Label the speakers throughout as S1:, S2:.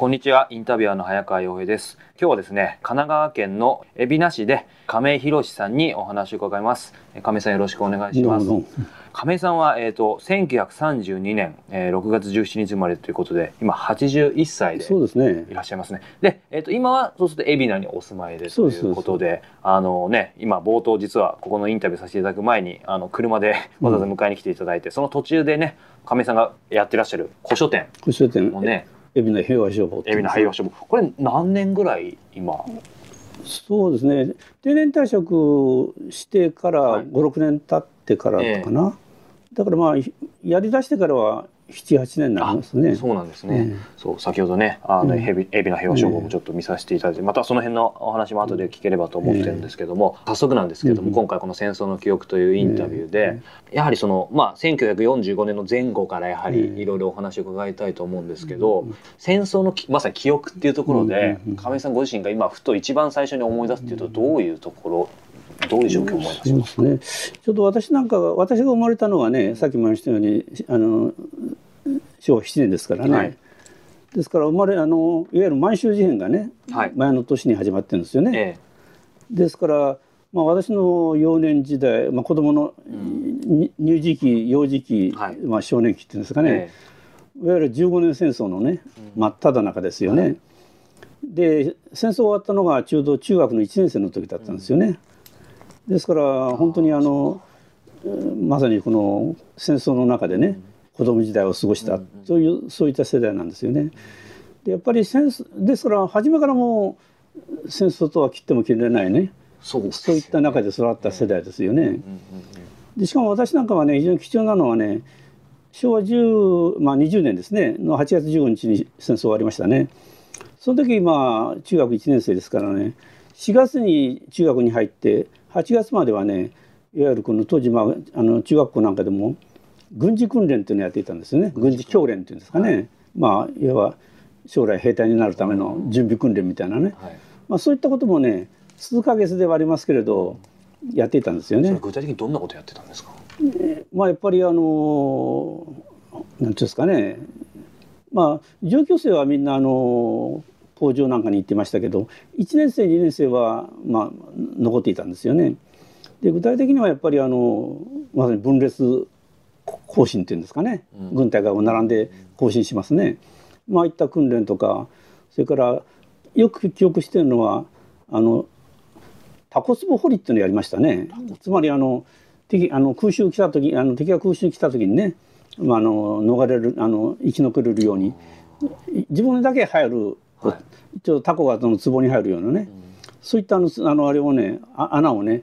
S1: こんにちは、インタビュアーの早川洋平です。今日はですね、神奈川県の海老名市で亀井博さんにお話を伺います。え亀井さんよろしくお願いします。亀井さんは、えー、と1932年、えー6月17日生まれということで今81歳で
S2: そうですね
S1: いらっしゃいますね。で、えー、と今はそうすると海老名にお住まいでということであのね今冒頭実はここのインタビューさせていただく前にあの車でわざわざ迎えに来ていただいて、その途中でね亀井さんがやってらっしゃる古書店
S2: 古書店
S1: のね
S2: 海老名平和消防
S1: 海老名廃業書房これ何年ぐらい今？
S2: そうですね。定年退職してから
S1: はい。
S2: 56年経ってからかな、だからまあやりだしてからは78年になりますね。
S1: そうなんですね、
S2: え
S1: そう先ほどねあの、
S2: うん
S1: ヘビ海老名平和消防もちょっと見させていただいて、またその辺のお話も後で聞ければと思ってるんですけども、早速なんですけども、
S2: うん
S1: 今回この「戦争の記憶」というインタビューで、やはりそのまあ1945年の前後からやはり
S2: うん
S1: いろいろお話を伺いたいと思うんですけど、
S2: うん
S1: 戦争のきまさに記憶っていうところで、
S2: うん
S1: 亀井さんご自身が今ふと一番最初に思い出すっていうとどういうところどういう状況を思い出します
S2: ね。ちょっと私なんかが私が生まれたのはねさっきも言いましたようにあの昭和7年ですからね、
S1: はい。
S2: ですから生まれあのいわゆる満州事変がね、
S1: はい。
S2: 前の年に始まってるんですよね。
S1: え
S2: ですから、まあ、私の幼年時代、まあ、子供のに乳児期幼児期、
S1: はい。
S2: まあ、少年期っていうんですか
S1: え
S2: ね、いわゆる15年戦争のね真っ只中ですよね。で戦争終わったのがちょうど中学の1年生の時だったんですよね。ですから本当にあのうんまさにこの戦争の中でね子供時代を過ごしたそういうそういった世代なんですよね。でやっぱり戦争ですから初めからもう戦争とは切っても切れないね
S1: そうです
S2: そういった中で育った世代ですよね。でしかも私なんかはね非常に貴重なのはね昭和10、まあ、20年ですねの8月15日に戦争終わりましたね。その時まあ中学1年生ですからね4月に中学に入って8月まではねいわゆるこの当時、まあ、あの中学校なんかでも軍事訓練っていうのをやっていたんですよね。軍事教練っていうんですかね、まあいわば将来兵隊になるための準備訓練みたいなね、
S1: はい。
S2: まあ、そういったこともね数ヶ月ではありますけれどやっていたんですよね。
S1: 具体的にどんなことやってたんですか？
S2: まあやっぱりあのなんていうんですかね。まあ上級生はみんなあの工場なんかに行ってましたけど1年生2年生はまあ残っていたんですよね。で具体的にはやっぱりあのまさに分裂行進っていうんですかね、
S1: うん
S2: 軍隊が並んで行進しますね。まああいった訓練とかそれからよく記憶してるのはあのタコ壺掘りっていうのをやりましたね。つまりあの敵あの空襲来た時あの敵が空襲来た時にね、まあ、あの逃れるあの生き残れるように自分だけ入る、
S1: はい。
S2: 一応タコがその壺に入るようなね、そういったあのあのあれをねあ穴をね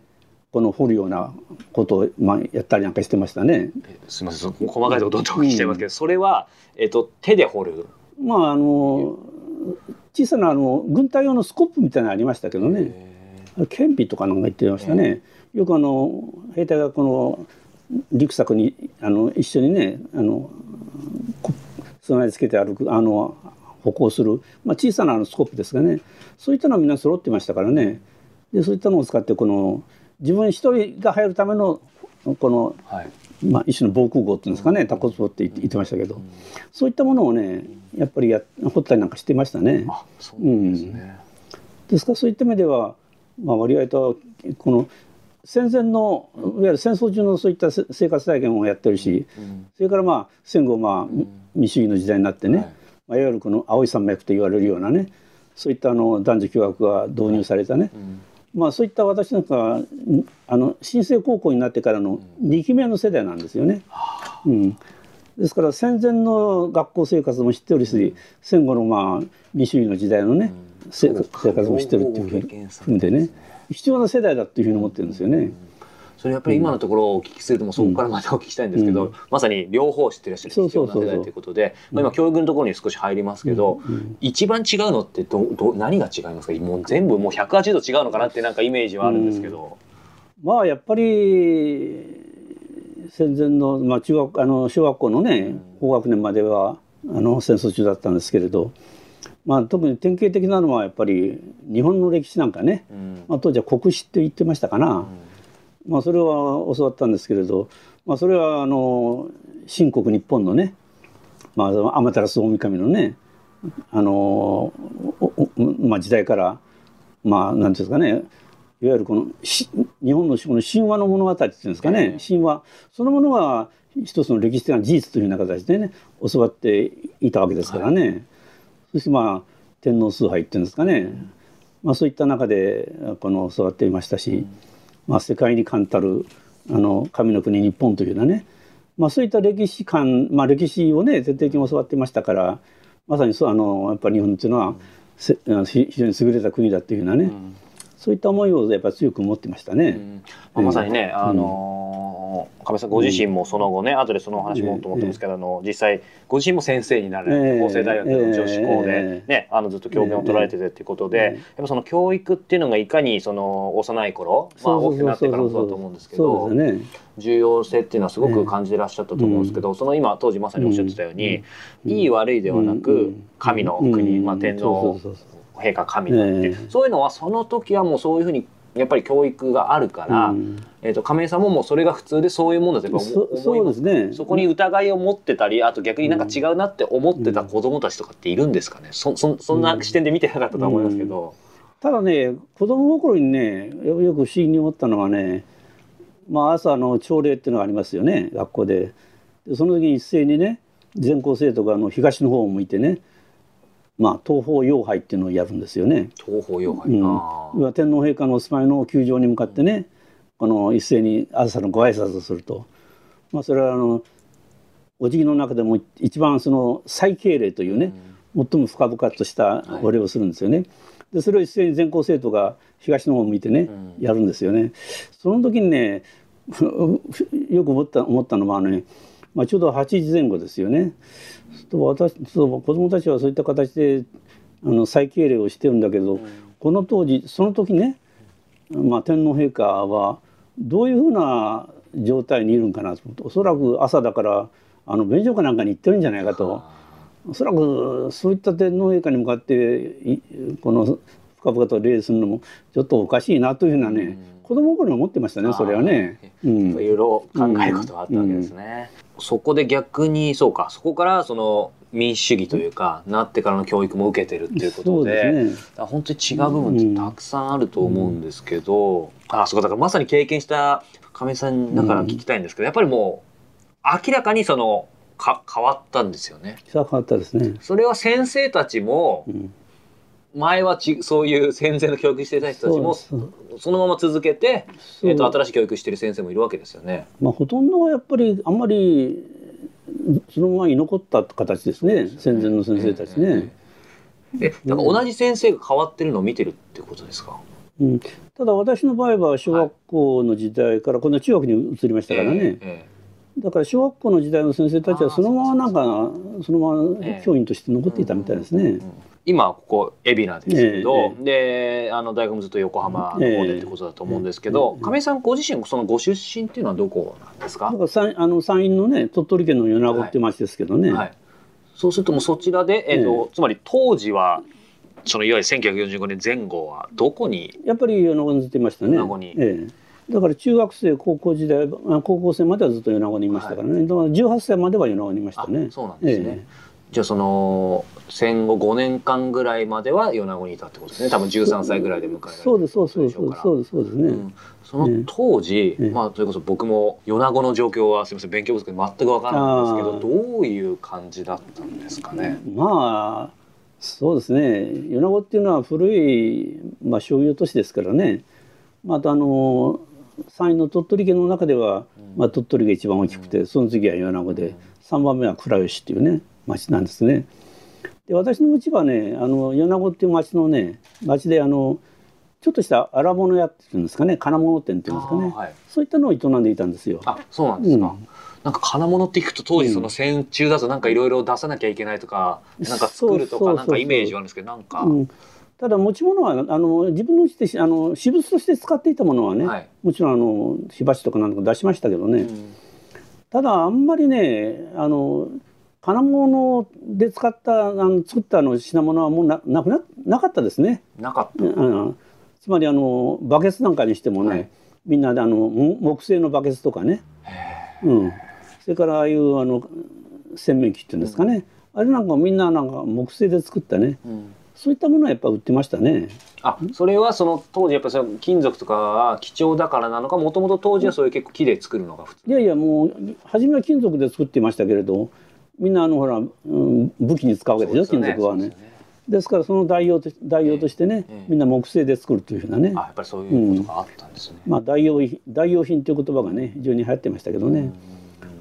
S2: この掘るようなことを、まあ、やったりなんかしてましたね。
S1: えすみません。細かいところどんどんお聞きしちゃいますけど、それは、えっと手で掘る？
S2: まああの小さなあの軍隊用のスコップみたいなのありましたけどね。顕微とかなんか言ってましたね。よくあの兵隊がこのリュックサックにあの一緒にねあのこ備え付けて歩くあの歩行する、まあ、小さなあのスコップですがね。そういったのはみんな揃ってましたからね。でそういったのを使ってこの自分一人が入るためのこの、
S1: はい。
S2: まあ、一種の防空壕っていうんですかね。タコスボって言ってましたけど、そういったものをねやっぱりや掘ったりなんかしてましたね。
S1: あそうですね、
S2: ですからそういった意味では、まあ、割合とこの戦前のいわゆる戦争中のそういったせ生活体験をやってるし、
S1: うん。
S2: それからまあ戦後まあ民主主義の時代になってね、
S1: はい
S2: いまあ、いわゆるこの青い山脈と言われるようなねそういったあの男女共学が導入されたね、
S1: うん。
S2: まあそういった私なんかあの新生高校になってからの2期目の世代なんですよね。うん。ですから戦前の学校生活も知ってるし、戦後のまあ民主主義の時代のね、生活も知ってるっていうふう
S1: 両方経験されて
S2: んでね必要な世代だっていうふうに思ってるんですよね。
S1: それやっぱり今のところをお聞きするともそこからまたお聞きしたいんですけど、
S2: うん。
S1: まさに両方知ってらっしゃる必要な世代ということで、まあ、今教育のところに少し入りますけど、
S2: うん
S1: 一番違うのってどど何が違いますか？もう全部もう180度違うのかなってなんかイメージはあるんですけど、
S2: まあやっぱり戦前の、まあ、中学あの小学校のね高学年まではあの戦争中だったんですけれど、まあ、特に典型的なのはやっぱり日本の歴史なんかね、
S1: うん。
S2: まあ、当時は国史って言ってましたかな、まあ、それは教わったんですけれど、まあ、それはあの新国日本のね、まあ、天照大神のねあのまあ、時代からまあ何ていうんですかねいわゆるこの日本のこの神話の物語っていうんですかね、神話。そのものが一つの歴史的な事実というような形でね教わっていたわけですからね、はい、そしてまあ天皇崇拝っていうんですかね、まあ、そういった中でこの教わっていましたし、まあ、世界に冠たるあの神の国日本というようなね、まあ、そういった歴史観、まあ、歴史をね徹底的に教わってましたからまさにそうあのやっぱり日本っていうのは非常に優れた国だっていうようなね、うん。そういった思いをやっぱ強く持ってましたね。
S1: まさにね、あのー、亀さんご自身もその後ね、後でその話もと思ってますけど、あの実際ご自身も先生になる、法政大学の女子校でね、あのずっと教鞭を取られててっていうことで、やっぱその教育っていうのがいかにその幼い頃、まあ大きくなってからもそうだと思うんですけど。重要性っていうのはすごく感じてらっしゃったと思うんですけど、その今当時まさにおっしゃってたように、いい悪いではなく神の国、まあ、天皇陛下神だっていう、そういうのはその時はもうそういうふうにやっぱり教育があるから、うん、えーと、亀井さんももうそれが普通でそういうものだと思います。ね。そこに疑いを持ってたりあと逆になんか違うなって思ってた子供たちとかっているんですかね、そそそんな視点で見てなかったと思いますけど。
S2: ただね子供心にねよく不思議に思ったのはねまあ朝の朝礼っていうのがありますよね学校で。でその時に一斉にね全校生徒があの東の方を向いてねまあ、東方妖拝っていうのをやるんですよね。
S1: 東方妖拝、
S2: うん、天皇陛下のお住まいの宮城に向かってねこの一斉に朝のご挨拶をすると、まあ、それはあのお辞儀の中でも一番その最敬礼というね、うん、最も深々としたお礼をするんですよね。はい、でそれを一斉に全校生徒が東の方を向いてね、うん、やるんですよね。その時にねよく思った思ったのはね、まあ、ちょうど8時前後ですよね。と私子供たちはそういった形であの再敬礼をしてるんだけど、うん、この当時その時ね、まあ、天皇陛下はどういうふうな状態にいるんかなとおそらく朝だからあの便所かなんかに行ってるんじゃないかと。おそらくそういった天皇陛下に向かってこの深々と礼するのもちょっとおかしいなというふうなね、うん、子供頃に思ってましたねそれはね。
S1: うん、いろいろ考えることがあったわけですね。うんそこで逆にそうか。そこからその民主主義というかなってからの教育も受けてるっていうことでで、ね、本当に違う部分ってたくさんあると思うんですけど、うん、あそうか。だからまさに経験した亀井さんだから聞きたいんですけど、やっぱりもう明らかにそのか変わったんですよね。
S2: 変わったですね。
S1: それは先生たちも、うん前はちそういう戦前の教育してた人たちもそのまま続けて、えーと、新しい教育してる先生もいるわけですよね。
S2: まあ、ほとんどはやっぱりあんまりそのまま居残った形ですね、ね、戦前の先生たちね。
S1: えなんか同じ先生が変わってるのを見てるってことですか、
S2: うん、ただ私の場合は小学校の時代からこの中学に移りましたからね、えええ、だから小学校の時代の先生たちはそのままなんかそのまま教員として残っていたみたいですね。
S1: 今ここ海老名ですけど、えー、であの大学もずっと横浜の方でってことだと思うんですけど、えー、亀井さんご自身そのご出身っていうのはどこなんですか？
S2: だから山あの山陰のね鳥取県の米子って町ですけどね、はい。はい、
S1: そうするともうそちらで、えーと、えー、つまり当時はそのいわゆる1945年前後はどこに？
S2: やっぱり米子にずっといましたね。米子に、えー、だから中学生高校時代高校生まではずっと米子にいましたからね、はい、だから18歳までは米子にいましたね。
S1: そうなんですね、えーじゃあその戦後5年間ぐらいまでは米子にいたってことですね。多分13歳ぐらいで迎えられた
S2: そうですそうですそうですそうですね、うん、
S1: その当時、ね、まあそれこそ僕も米子の状況はすみません勉強不足で全く分からないんですけどどういう感じだったんですかね？
S2: まあそうですね。米子っていうのは古い、まあ、商業都市ですからね。またあの山陰の鳥取県の中では、まあ、鳥取が一番大きくて、その次は米子で、3番目は倉吉っていうね町なんですね。で私のうちはねあの米子っていう町のね町であのちょっとした荒物屋っていうんですかね金物店っていうんですかね、はい、そういったのを営んでいたんですよ。
S1: あそうなんですか、うん。なんか金物っていくと当時その戦中だとなんかいろいろ出さなきゃいけないとか、うん、なんか作るとかなんかイメージはあるんですけどなんか、うん、
S2: ただ持ち物はあの自分のうちであの私物として使っていたものはね、はい、もちろんあの火鉢とかなんとか出しましたけどね、うん、ただあんまりねあの金物で使ったあの作ったの品物はもうななくななかったですね。
S1: なかった。
S2: うん、つまりあのバケツなんかにしてもね、はい、みんなであの木製のバケツとかね、うん、それからああいうあの洗面器っていうんですかね、うん、あれなんかみんななんか木製で作ったね、
S1: うん
S2: そういったものはやっぱ売ってましたね。
S1: あそれはその当時やっぱりその金属とかは貴重だからなのかもともと当時はそういう結構木で作るのが普通。
S2: いやいやもう初めは金属で作っていましたけれどみんなあのほら、うん、武器に使うわけですよ
S1: すよね。
S2: 金属はね。
S1: です
S2: からその代用と代用としてね、
S1: ええ。
S2: みんな木製で作るというふうなね、
S1: あやっぱりそういうことがあったんですね、
S2: まあ代用品代用品という言葉がね非常に流行ってましたけどね、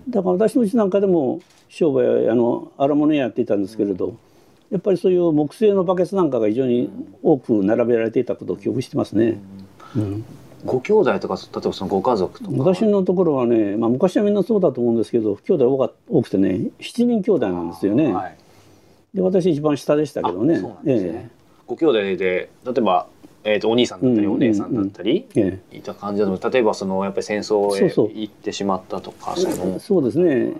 S2: だから私のうちなんかでも商売あの荒物屋やっていたんですけれど、やっぱりそういう木製のバケツなんかが非常に多く並べられていたことを記憶してますね。うん。
S1: ご兄弟とか例えばそのご家族とか。
S2: 私のところはね、まあ、昔はみんなそうだと思うんですけど兄弟多か多くてね7人兄弟なんですよね。
S1: はい。
S2: で私一番下でしたけどね。
S1: あそうなんですね、ご兄弟で例えば、えー、とお兄さんだったり
S2: うん
S1: お姉さんだったり、
S2: ええ。
S1: いた感じだと例えばそのやっぱり戦争へ行ってしまったとかその。
S2: そうですね。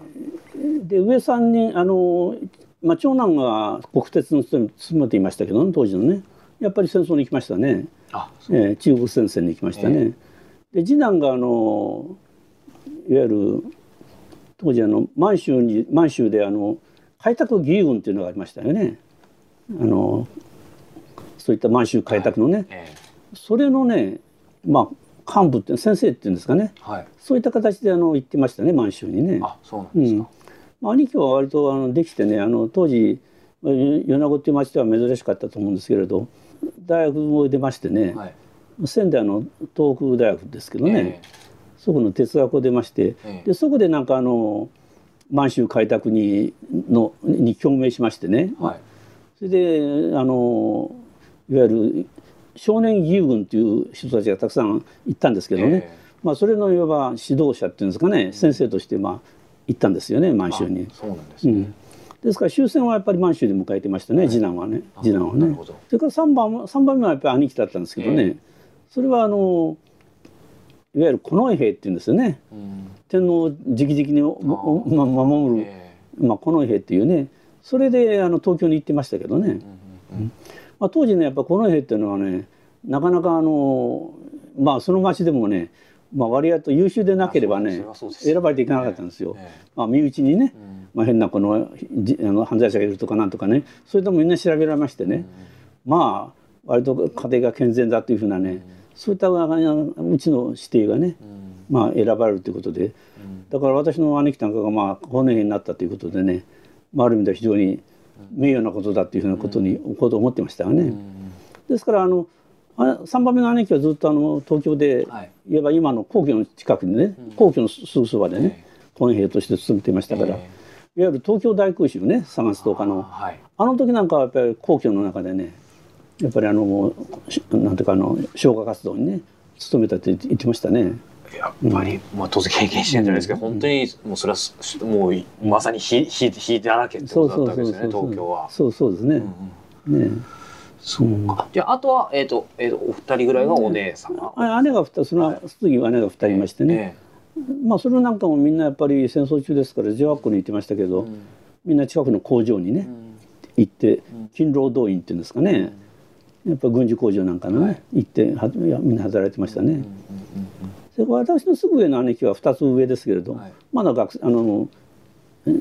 S2: で上さんにあの、まあ、長男が国鉄の勤めていましたけどね当時のね。やっぱり戦争に行きましたね、
S1: あ
S2: ええ中国戦線に行きましたね。で次男があのいわゆる当時あの満州に満州であの開拓義勇軍っていうのがありましたよね。あのそういった満州開拓のね、
S1: え
S2: それのねまあ幹部って先生っていうんですかね。
S1: えはい。
S2: そういった形であの行ってましたね満州にね。
S1: あそうなんですか、
S2: まあ、兄貴は割とあのできてねあの当時まあ米子っていう町では珍しかったと思うんですけれど大学も出ましてね、
S1: はい。
S2: 仙台の東北大学ですけどね、そこの哲学を出まして、
S1: ええ。
S2: でそこでなんかあの満州開拓にのに共鳴しましてね、
S1: えはい。
S2: それであのいわゆる少年義勇軍という人たちがたくさん行ったんですけどね、
S1: え。
S2: まあ、それのいわば指導者っていうんですかね、先生としてまあ行ったんですよね満
S1: え
S2: 州に。
S1: あ。そうなんですね、
S2: うん、ですから終戦はやっぱり満州で迎えてましたね、次男はね。
S1: あ
S2: 次男はね。それから3番三番目はやっぱり兄貴だったんですけどね、
S1: え
S2: それはあのいわゆる近衛兵っていうんですよね。
S1: うん。
S2: 天皇を直々に守る、
S1: え
S2: まあ、近衛兵っていうね。それであの東京に行ってましたけどね、
S1: えうんうん。うん。
S2: まあ、当時ねやっぱ近衛兵っていうのはねなかなかあのまあその町でもね、まあ、割合と優秀でなければ
S1: あ
S2: ね
S1: そうそうです
S2: 選ばれていかなかったんですよ。
S1: ええ。
S2: まあ、身内にね、
S1: うん。
S2: まあ、変なこのじあの犯罪者がいるとかなんとかねそれともみんな調べられましてね、まあ割と家庭が健全だというふうなね、そういったうちの指定がね、
S1: うん。
S2: まあ、選ばれるということで。
S1: うん。
S2: だから私の兄貴なんかがまあ高年になったということでね、まあ、ある意味では非常に名誉なことだというふうなことに、ことを思ってましたがね。
S1: うん。
S2: ですからあのあ3番目の兄貴はずっとあの東京で、
S1: はい。
S2: いわば今の皇居の近くにね、
S1: うん。
S2: 皇居のすぐそばでね、近衛兵として勤めていましたから、
S1: え
S2: いわゆる東京大空襲ね3月10日
S1: え
S2: の
S1: はい。
S2: あの時なんかはやっぱり皇居の中でねやっぱりあのしなんていうかあの消火活動にね努めたって言ってましたね。
S1: やっぱり、まあ、当然経験してるんじゃないですけど、本当にもうそれはすもうまさに火火火だらけってことだったわけですよね東京は。
S2: そうそうですね。
S1: うんうん。
S2: ね
S1: そう。か。じゃああとはえっ、とえっ、とお二人ぐらいがお姉様。
S2: あ姉が2その次は姉が2人いましてね、
S1: え
S2: まあそれなんかもみんなやっぱり戦争中ですから女学校に行ってましたけど、
S1: えうん。
S2: みんな近くの工場にね、
S1: うん。
S2: 行って
S1: うん。
S2: 勤労動員っていうんですかね、やっぱ軍需工場なんかのね、
S1: はい。
S2: 行ってはいやみんな働いてましたね。
S1: うんうん
S2: それから私のすぐ上の姉貴は2つ上ですけれど、
S1: はい。
S2: まだ学あの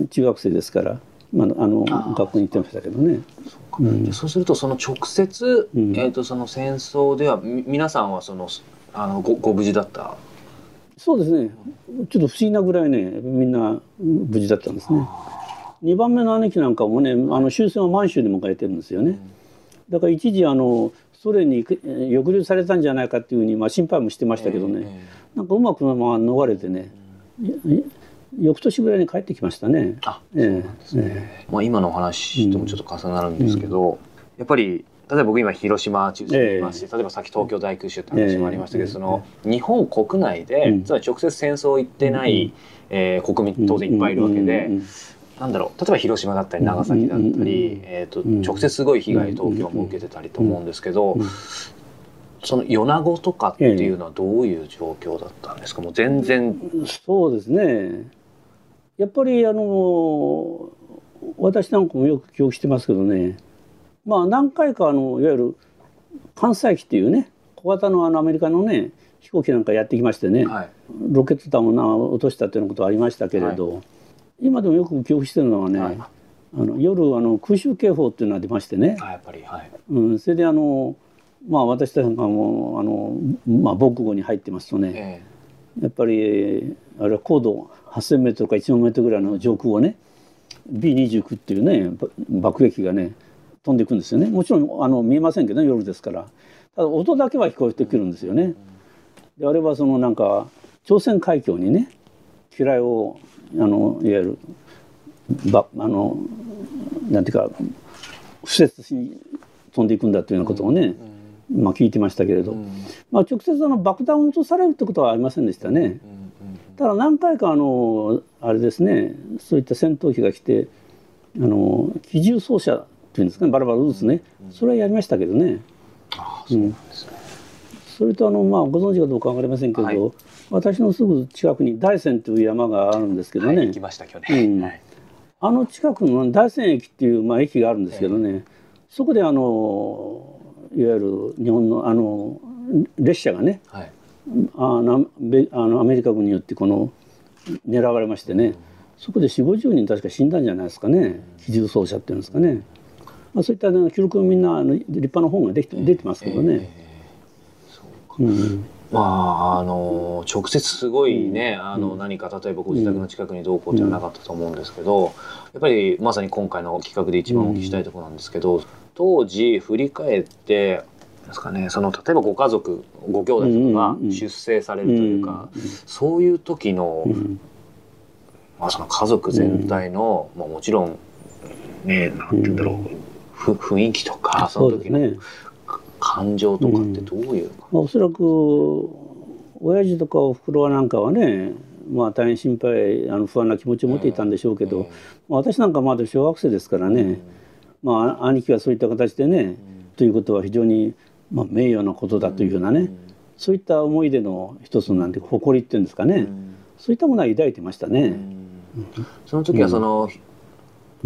S2: 中学生ですから、まだあの学校に行ってましたけどね。
S1: そうか。じゃあそうするとその直接、
S2: うん。
S1: えっ、とその戦争ではみ皆さんはそのあのごご無事だった？
S2: そうですね。ちょっと不思議なぐらいねみんな無事だったんですね。2番目の兄貴なんかもねあの終戦は満州で迎えてるんですよね。だから一時あのソ連に抑留されたんじゃないかっていうふうに、まあ、心配もしてましたけどね、
S1: え
S2: なんかうまくまあ逃れてね、い翌年ぐらいに帰ってきましたね。
S1: あ
S2: ええ
S1: そうなんですね。まあ今のお話ともちょっと重なるんですけど、やっぱり例えば僕今広島中心にいますし、例えばさっき東京大空襲って話もありましたけど、
S2: ええ。
S1: その日本国内で、
S2: うん。
S1: つまり直接戦争行ってない、えー国民当然いっぱいいるわけで、
S2: うんうんうん
S1: なんだろう例えば広島だったり長崎だったり、
S2: うんうんうん
S1: えー、と
S2: うん
S1: 直接すごい被害東京も受けてたりと思うんですけど、
S2: うん
S1: その米子とかっていうのはどういう状況だったんですかもう全然、
S2: そうですねやっぱりあの私なんかもよく記憶してますけどね。まあ何回かあのいわゆる関西機っていうね小型のあのアメリカのね飛行機なんかやってきましてね、
S1: はい。
S2: ロケット弾をな落としたっていうようなことはありましたけれど、今でもよく記憶してるのはね、
S1: はい。
S2: あの夜あの空襲警報っていうのが出ましてね、
S1: あやっぱりはい。
S2: うん、それであのまあ私たちがもうあの、まあ、防空壕に入ってますとね、ええ、やっぱりあれは高度8,000メートルか1万メートルぐらいの上空をね B29 っていうね爆撃がね飛んでいくんですよね。もちろんあの見えませんけど、ね、夜ですから。ただ音だけは聞こえてくるんですよね。であれはそのなんか朝鮮海峡にね機雷をあのいわゆるばあのなんていうか不設しに飛んでいくんだというようなことをね、うん、まあ、聞いてましたけれど、うん、まあ、直接あの爆弾を落とされるってことはありませんでしたね。ただ何回かあのあれですねそういった戦闘機が来てあの機銃掃射っていうんですかねバラバラ撃つね、それはやりましたけどね。あそうですね、それとあの、まあ、ご存知かどうか分かりませんけど、はい、私のすぐ近くに大山という山があるんですけどね、はい、
S1: 行きました去年、うん。はい、
S2: あの近くの大山駅っていう、まあ、駅があるんですけどね、えー、そこであのいわゆる日本のあの列車がね、はい、あのあのアメリカ軍によってこの狙われましてね、うん、そこで4 5 0人確か死んだんじゃないですかね。機銃奏者っていうんですかね、まあ、そういった記録みんな立派な本ができて出てますけどね。えーえ。ー
S1: うんまあ、あの直接すごいね、あの何か例えばご自宅の近くにどうこうじゃなかったと思うんですけど、やっぱりまさに今回の企画で一番お聞きしたいところなんですけど、当時振り返ってですかね。その例えばご家族ご兄弟とかが出生されるというか、そういう時の、まあ、その家族全体の、まあ、もちろんねなんて言うんだろう、ふ雰囲気とかその時の感情とかってどういう、
S2: うん、おそらく親父とかおふくろなんかはねまあ大変心配あの不安な気持ちを持っていたんでしょうけど、私なんかまだ小学生ですからね、うん、まあ兄貴がそういった形でね、ということは非常に、まあ、名誉なことだというふうなね、そういった思い出の一つなんて誇りっていうんですかね、そういったものは抱いてましたね。
S1: その時はその、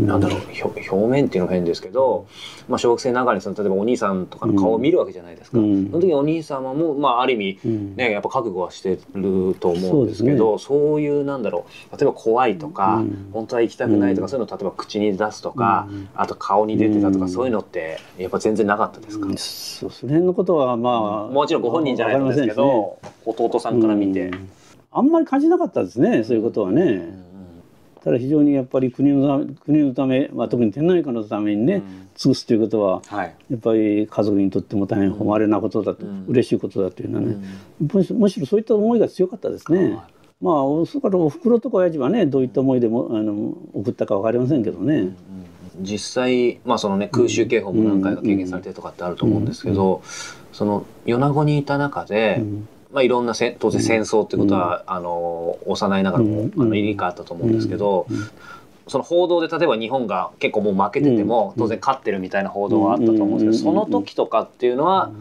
S1: なんだろう。表面っていうのは変ですけど、まあ、小学生ながらにその例えばお兄さんとかの顔を見るわけじゃないですか、うん、その時お兄様も、まあ、ある意味、ね、やっぱ覚悟はしてると思うんですけどそう、ね,、いうなんだろう。例えば怖いとか、うん、本当は行きたくないとか、そういうのを例えば口に出すとか、あと顔に出てたとか、そういうのってやっぱ全然なかったですか、うん、
S2: そその辺のことはま
S1: あ、もちろんご本人じゃないとですけど、ね、弟さんから見て、
S2: あんまり感じなかったですねそういうことはね。ただ非常にやっぱり国の国のため、まあ、特に天皇陛下のためにね、うん、尽くすということは、はい、やっぱり家族にとっても大変誉れなことだと、うん、嬉しいことだというのはね、うん、むしろそういった思いが強かったですね。まあそれからおふくろとか親父はねどういった思いでもあの送ったか分かりませんけどね。
S1: 実際、まあそのね、空襲警報も何回か経験されてとかってあると思うんですけど、その米子にいた中で、まあ、いろんなせ当然戦争ってことは、あの幼いながらも、あの入り替わったと思うんですけど、その報道で例えば日本が結構もう負けてても当然勝ってるみたいな報道はあったと思うんですけどその時とかっていうのは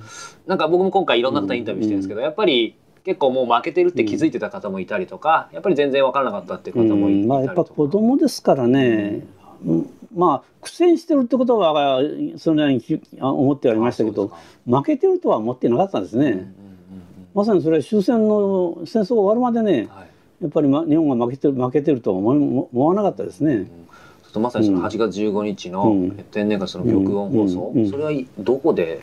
S1: なんか僕も今回いろんな方インタビューしてるんですけどやっぱり結構もう負けてるって気づいてた方もいたりとかやっぱり全然分からなかったっていう方もいたりとか、まあ、
S2: やっぱ子供ですからね、まあ苦戦してるってことはそれなりに思ってありましたけど負けてるとは思ってなかったんですね。まさにそれは終戦の戦争が終わるまでね、はい、やっぱり、ま、日本が負けてる負けてるとは思思わなかったですね。うん。
S1: まさにその8月15日の天然ガスの玉音放送、それはどこで？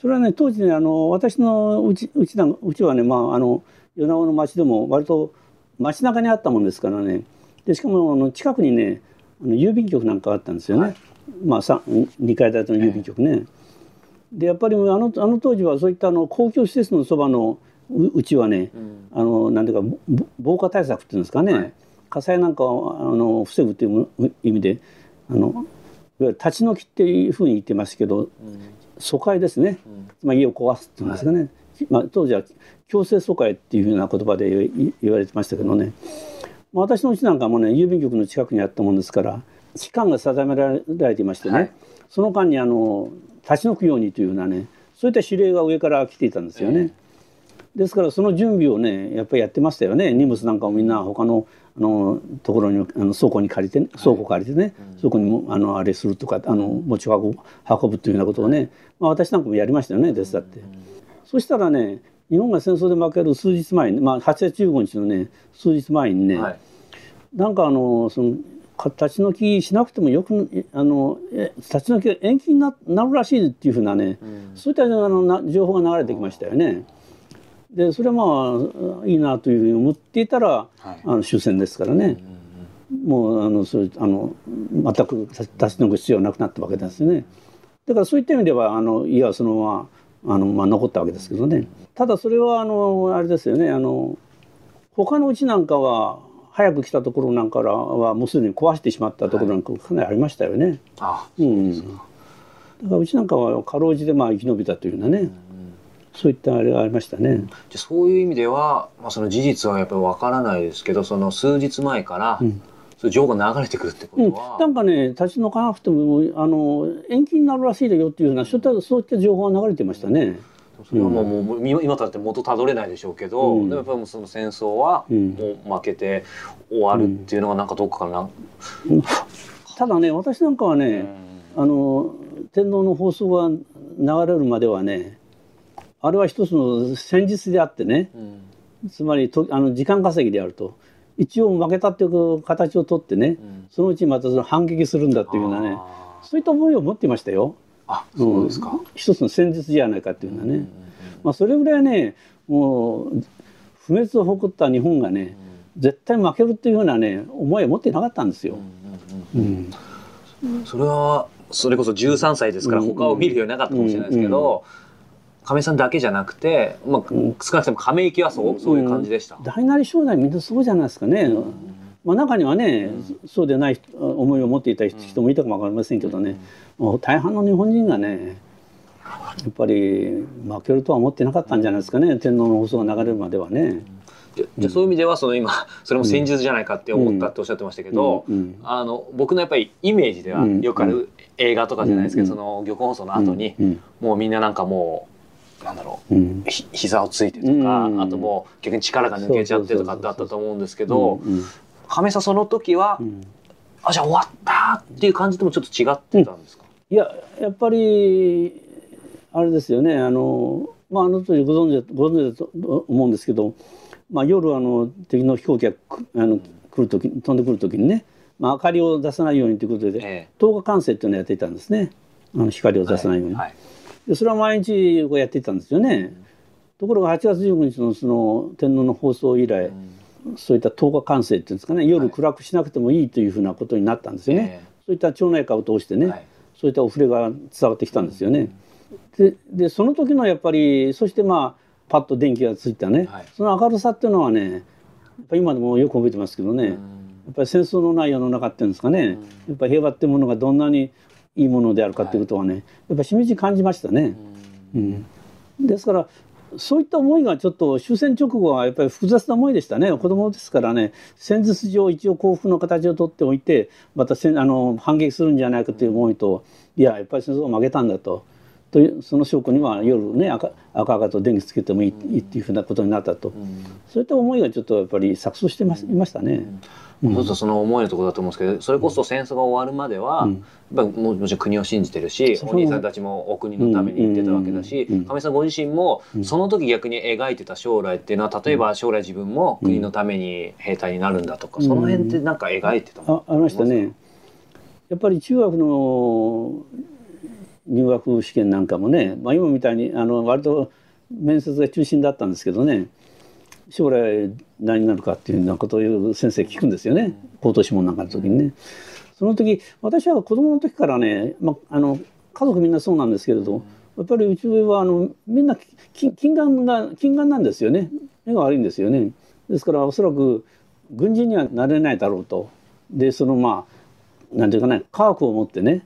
S2: それはね当時ねあの私のうちうちうちはねまああの米子の町でも割と街中にあったもんですからね。でしかもあの近くにねあの郵便局なんかあったんですよね、はい、まあ2階建ての郵便局ね。えーでやっぱりあのあの当時はそういったあの公共施設のそばのうちはね、うん、あのなんていうか防火対策っていうんですかね、はい、火災なんかをあの防ぐという意味であのいわゆる立ち退きっていうふうに言ってますけど、うん、疎開ですね、うん、まあ、家を壊すっていうんですかね、はい、まあ、当時は強制疎開っていうふうな言葉で言われてましたけどね、まあ、私のうちなんかもね郵便局の近くにあったもんですから期間が定められていましてね、はい、その間にあの立ち退くようにというようなねそういった指令が上から来ていたんですよね。ですからその準備をねやっぱりやってましたよね。荷物なんかをみんな他のあのところにあの倉庫に借りて、倉庫借りてね、そこにもあのあれするとかあの持ち運ぶ運ぶというようなことをね、まあ、私なんかもやりましたよね手伝って。そしたらね日本が戦争で負ける数日前に、まあ、8月15日のね数日前にね、はい、なんかあのその立ち退きしなくてもよくあの立ち退きが延期にななるらしいっていうふうなね、うん、そういったあのな情報が流れてきましたよね。でそれはまあいいなというふうに思っていたら、はい、あの終戦ですからね、うんうん、もうあのそうあの全く立ち退く必要なくなったわけですね。だからそういった意味ではあのいやそのままあの、まあ、残ったわけですけどね。ただそれはあのあれですよねあの他のうちなんかは早く来たところなんかはもうすでに壊してしまったところなんかかなりありましたよね。
S1: はい、
S2: うん、だからうちなんかはかろうじてまあ生き延びたというようなね、うん、そういったあれがありましたね。
S1: じゃそういう意味では、まあ、その事実はやっぱりわからないですけどその数日前から、うん。情報が流れてくるってことは、
S2: うん、なんかね立ち退かなくてもあの延期になるらしいよっていうようなそういったそういった情報が流れてましたね。
S1: それはもう,、もう今だって元たどれないでしょうけど、うん、やっぱりその戦争はもう負けて終わるっていうのがなんかどっかからな、
S2: うん、ただね私なんかはね、あの天皇の放送が流れるまではねあれは一つの戦術であってね、つまりとあの時間稼ぎであると。一応負けたっていう形をとってね、そのうちまたその反撃するんだっていうようなねそういった思いを持っていましたよ。
S1: あそうですか、うん、
S2: 一つの戦術じゃないかっていうのはね、まあ、それぐらいねもう不滅を誇った日本がね、絶対負けるっていうようなね思いを持ってなかったんですよ。
S1: それはそれこそ13歳ですから他を見るようになかったかもしれないですけど、亀さんだけじゃなくて、まあ、少なくとも亀行きはそう,、そういう感じでした。
S2: 大なり小なりみんなそうじゃないですかね。まあ、中にはね、そうでない思いを持っていた人もいたかも分かりませんけどね、もう大半の日本人がねやっぱり負けるとは思ってなかったんじゃないですかね。天皇の放送が流れるまではね。
S1: じゃそういう意味ではその今それも戦術じゃないかって思ったっておっしゃってましたけど、あの僕のやっぱりイメージではよくある映画とかじゃないですけど、その玉音放送の後に、もうみんななんかもうなんだろう、ひ膝をついてとか、あともう逆に力が抜けちゃってとかってあったと思うんですけど、亀さんその時は、うん、あじゃあ終わったっていう感じともちょっと違ってたんですか、
S2: うん、いややっぱりあれですよね。あのまああの時ご存知ご存知だと思うんですけど、まあ、夜あの敵の飛行機があの来る時飛んでくる時にね、まあ、明かりを出さないようにということで、ええ、灯火管制っていうのをやっていたんですね。あの光を出さないように、はいはい、でそれは毎日こうやっていたんですよね、ところが8月15日のその天皇の放送以来、うんそういった灯火管制っていうんですかね夜暗くしなくてもいいというふうなことになったんですよね、はい、そういった町内会を通してね、はい、そういったお触れが伝わってきたんですよね。ででその時のやっぱりそしてまあパッと電気がついたね、はい、その明るさっていうのはねやっぱ今でもよく覚えてますけどね、やっぱり戦争のない世の中っていうんですかね、やっぱり平和っていうものがどん。なにいいものであるかっていうことはね、やっぱしみじ感じましたね。うん、ですからそういった思いがちょっと終戦直後はやっぱり複雑な思いでしたね。子供ですからね。戦術上一応降伏の形をとっておいてまたせあの反撃するんじゃないかという思いといややっぱり戦争は負けたんだと。というその証拠には夜ね赤赤々と電気つけてもいい,、っていうふうなことになったと、そういった思いがちょっとやっぱり錯綜してます、いましたね。
S1: そうするとその思いのところだと思うんですけどそれこそ戦争が終わるまでは、やっぱももちろん国を信じてるしお兄さんたちもお国のために言ってたわけだし亀井さんご自身もその時逆に描いてた将来っていうのは例えば将来自分も国のために兵隊になるんだとか、その辺ってなんか描いてた
S2: あありましたね。やっぱり中学の入学試験なんかもね、まあ、今みたいにあの割と面接が中心だったんですけどね将来何になるかっていうようなことを先生聞くんですよね高等諮問なんかの時にね。その時私は子供の時からね、まあ、あの家族みんなそうなんですけれどやっぱりうちはあのみんな近眼が近眼なんですよね目が悪いんですよね。ですからおそらく軍人にはなれないだろうと。でそのまあ何て言うかね科学を持ってね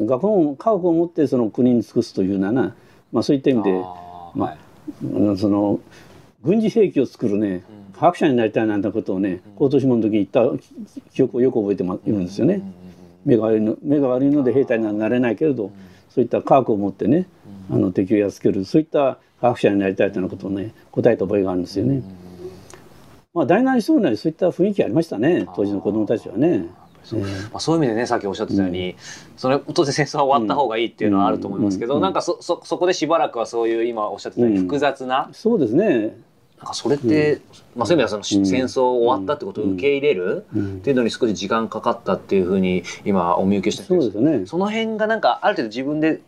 S2: 学問科学を持ってその国に尽くすというような、まあ、そういった意味でまあ、その軍事兵器を作るね、科学者になりたいなんてことをね、高等諮問の時に言った記憶をよく覚えているんですよね。目が悪いの目が悪いので兵隊にはなれないけれどそういった科学を持ってねあの敵をやっつけるそういった科学者になりたいというようなことをね答えた覚えがあるんですよね。まあ大なり小なりそういった雰囲気ありましたね当時の子どもたちはね。
S1: そう,、まあ、そういう意味でねさっきおっしゃってたように、うん、それ当然戦争は終わった方がいいっていうのはあると思いますけど、うん、なんかそそそこでしばらくはそういう今おっしゃってたように複雑な、
S2: そうですね
S1: なんかそれって、まあ、そういう意味ではその戦争終わったってことを受け入れるっていうのに少し時間かかったっていうふうに今お見受けしてるんです
S2: そうですね。
S1: その辺がなんかある程度自分で、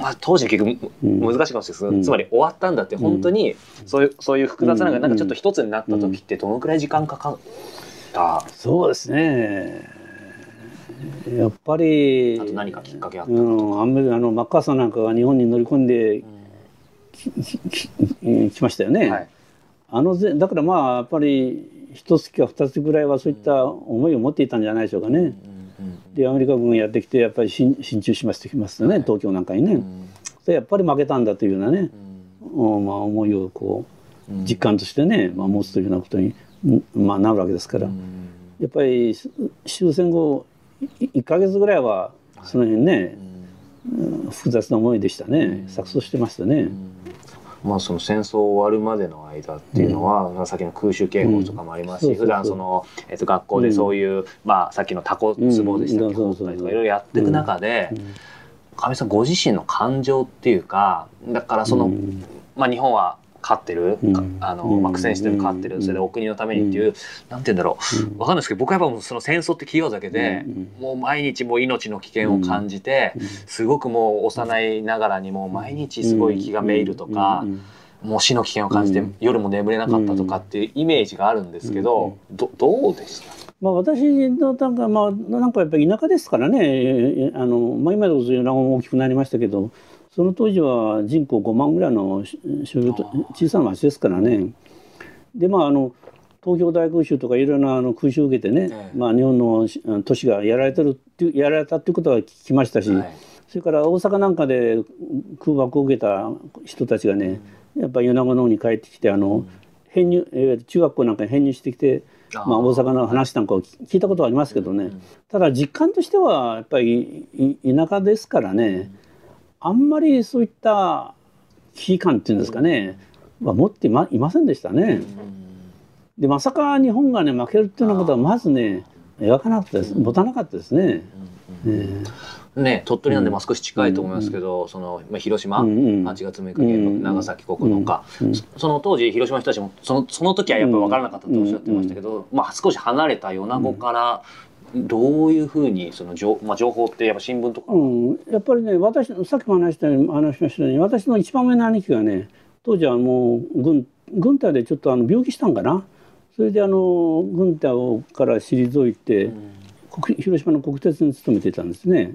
S1: まあ、当時結局難しいかもしれないですけど、つまり終わったんだって本当にそういうそういう複雑なのがなんかちょっと一つになった時ってどのくらい時間かかった？
S2: そうですね。やっぱり
S1: あと何かきっかけあった
S2: うん、アメリあのマッカーサーなんかが日本に乗り込んでき,、ききましたよね。はいあのぜだからまあやっぱり一月か二つぐらいはそういった思いを持っていたんじゃないでしょうかね。でアメリカ軍やってきてやっぱり進駐しますときますよね、東京なんかにね。でやっぱり負けたんだというようなね、うんまあ、思いをこう実感としてね、まあ、持つというようなことに、まあ、なるわけですから、やっぱり終戦後1か月ぐらいはその辺ね、複雑な思いでしたね錯綜してましたね。
S1: まあ、その戦争終わるまでの間っていうのは、うん、さっきの空襲警報とかもありますし、うん、普段その、えっと、学校でそういう、うん、まあ、さっきのタコ相撲でしたっけ、うん、とかいろいろやっていく中で、かみさんご自身の感情っていうかだからその、まあ、日本は勝ってる、あのまあ、苦戦してる勝ってるそれでお国のためにっていう、なんて言うんだろう、わかんないですけど僕はやっぱその戦争ってキーワードだけで、もう毎日もう命の危険を感じて、すごくもう幼いながらにも毎日すごい気がめいるとか。もう死の危険を感じて、夜も眠れなかったとかっていうイメージがあるんですけど、どどうでした？
S2: まあ、私のなんかまあなんかやっぱり田舎ですからね。あの、まあ、今でこそ米子も大きくなりましたけどその当時は人口5万ぐらいの小さな町ですからね。でまああの東京大空襲とかいろんなあの空襲を受けてね、ええ、まあ、日本の都市がやられてるってやられたっていうことは聞きましたし、はい、それから大阪なんかで空爆を受けた人たちがね、うん、やっぱり米子の方に帰ってきてあの、うん、編入、えー、中学校なんかに編入してきて。まあ、大阪の話なんかを聞いたことはありますけどね、うん、ただ実感としてはやっぱり田舎ですからね、あんまりそういった危機感っていうんですかね、は持っていまいませんでしたね。でまさか日本がね負けるっていうようなことはまずね描かなかったです。持たなかったですね。
S1: ね、鳥取なんでまあ少し近いと思いますけど、うん、そのまあ、広島、うん、8月6日原爆、長崎9日、うん、その当時広島の人たちもそのその時はやっぱり分からなかったとおっしゃってましたけど、まあ、少し離れた米子からどういうふうにその情,、まあ、情報ってやっぱ新聞とか、う
S2: ん、やっぱりね私さっきも話した話しましたように私の一番上の兄貴がね当時はもう軍軍隊でちょっとあの病気したんかな？それであの軍隊をから退いて、うん、広島の国鉄に勤めていたんですね。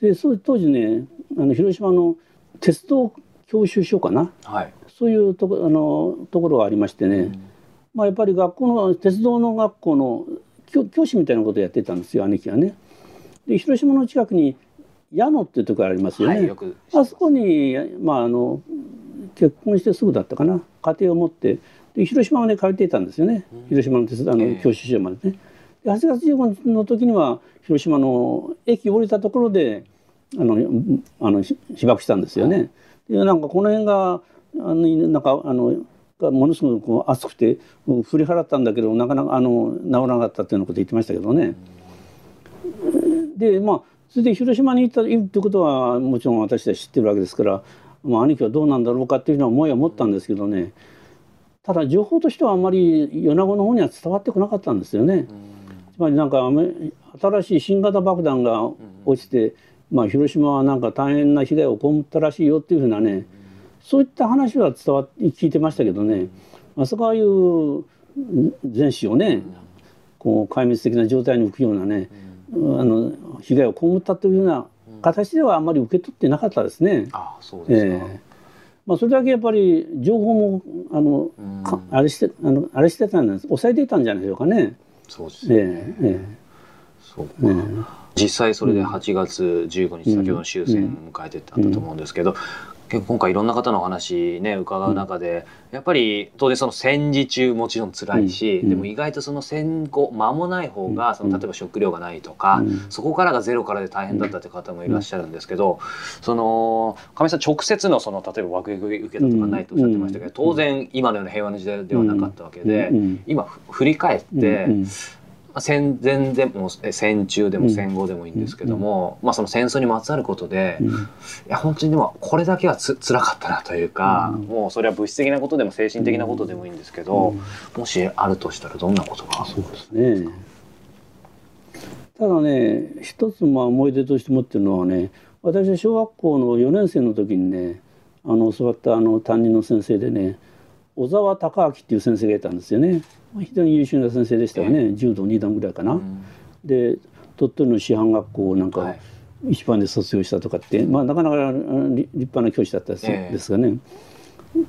S2: でそう当時ねあの広島の鉄道教習所かな、はい、そういうとこあのところがありましてね、うん、まあ、やっぱり学校の鉄道の学校の教師みたいなことをやってたんですよ兄貴はね。で広島の近くに矢野っていうところありますよね。はい、あそこに、まあ、あの結婚してすぐだったかな家庭を持ってで広島まで通っていたんですよね、うん、広島の鉄道の教習所までね。で8月15日の時には広島の駅降りたところであのあの被爆したんですよね。でなんかこの辺があのなんかあのがものすごくこう熱くて振り払ったんだけどなかなかあの治らなかったっていうようなこと言ってましたけどね。でまあそれで広島に行ったってことはもちろん私たち知ってるわけですから、まあ、兄貴はどうなんだろうかっていうような思いは持ったんですけどねただ情報としてはあまり米子の方には伝わってこなかったんですよね。つまりなんか新しい新型爆弾が落ちて、まあ、広島はなんか大変な被害を被ったらしいよっていうふうなねそういった話は伝わって聞いてましたけどね。まさかああいう全市をねこう壊滅的な状態に置くようなねあの被害を被ったというような形ではあまり受け取ってなかったですね。
S1: あそうですか、えー
S2: まあ、それだけやっぱり情報もあの、あれしてあのあれしてたんです。抑えていたんじゃないでしょうかね。
S1: そうですね。えー、えー、そうか、え。ー、実際それで8月15日、先ほどの終戦を迎えてったんだと思うんですけど、結構今回いろんな方のお話ね伺う中で、やっぱり当然その戦時中もちろん辛いし、でも意外とその戦後間もない方がその例えば食料がないとか、そこからがゼロからで大変だったって方もいらっしゃるんですけど、その亀井さん直接のその例えば爆撃を受けたとかないとおっしゃってましたけど当然今のような平和の時代ではなかったわけで、今振り返って。戦前でも戦中でも戦後でもいいんですけども、うん、まあ、その戦争にまつわることで、うん、いや本当にでもこれだけはつ辛かったなというか、うん、もうそれは物質的なことでも精神的なことでもいいんですけど、もしあるとしたらどんなことが？
S2: そうですね。ただね一つまあ思い出として持ってるのはね私は小学校の4年生の時にねあの教わったあの担任の先生でね小沢隆明っていう先生がいたんですよね。非常に優秀な先生でしたよね、柔道2段ぐらいかな。うん、で鳥取の師範学校なんか一番で卒業したとかって、まあ、なかなか立派な教師だったですがね、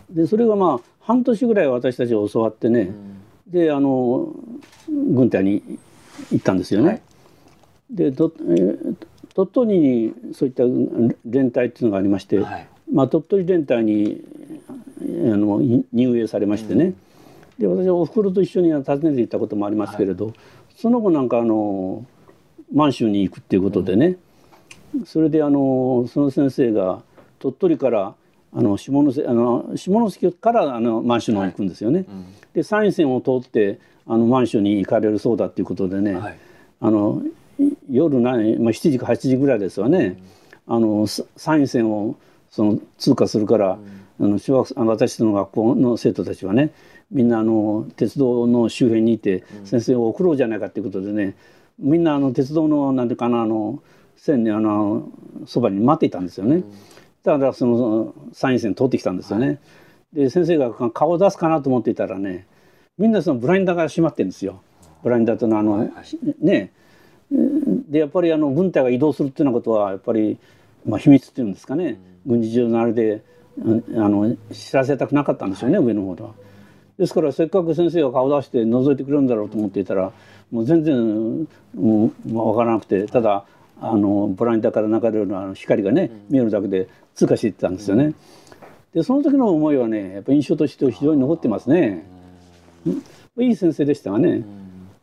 S2: でそれがまあ半年ぐらい私たちを教わってね、うん、であの軍隊に行ったんですよね。はい、で鳥取にそういった連隊っていうのがありまして、はい、まあ、鳥取連隊にあの入営されましてね、で私はおふくろと一緒に訪ねていったこともありますけれど、はい、その後なんかあの満州に行くっていうことでね、うん、それであのその先生が鳥取からあの下関あの下関からあの満州の方に行くんですよね。はい。うん、で山陰線を通ってあの満州に行かれるそうだっていうことでね、はい、あの夜何、まあ、7時か8時ぐらいですわね、うん、あの山陰線をその通過するから、あの小学あの私の学校の生徒たちはねみんなあの鉄道の周辺にいて先生を送ろうじゃないかということでねみんなあの鉄道のなんていうかなあの線にあのそばに待っていたんですよね。だからその参院選通ってきたんですよね。で先生が顔を出すかなと思っていたらねみんなそのブラインダーが閉まってるんですよ。ブラインダーとのあの、ね。でやっぱりあの軍隊が移動するっていうようなことはやっぱり、まあ、秘密っていうんですかね、軍事上のあれであの知らせたくなかったんですよね、上の方では。ですからせっかく先生が顔出して覗いてくれるんだろうと思っていたらもう全然もう、まあ、分からなくてただあのボランティアから流れるあの光がね見えるだけで通過していったんですよね。でその時の思いはねやっぱ印象として非常に残ってますね。いい先生でしたがね。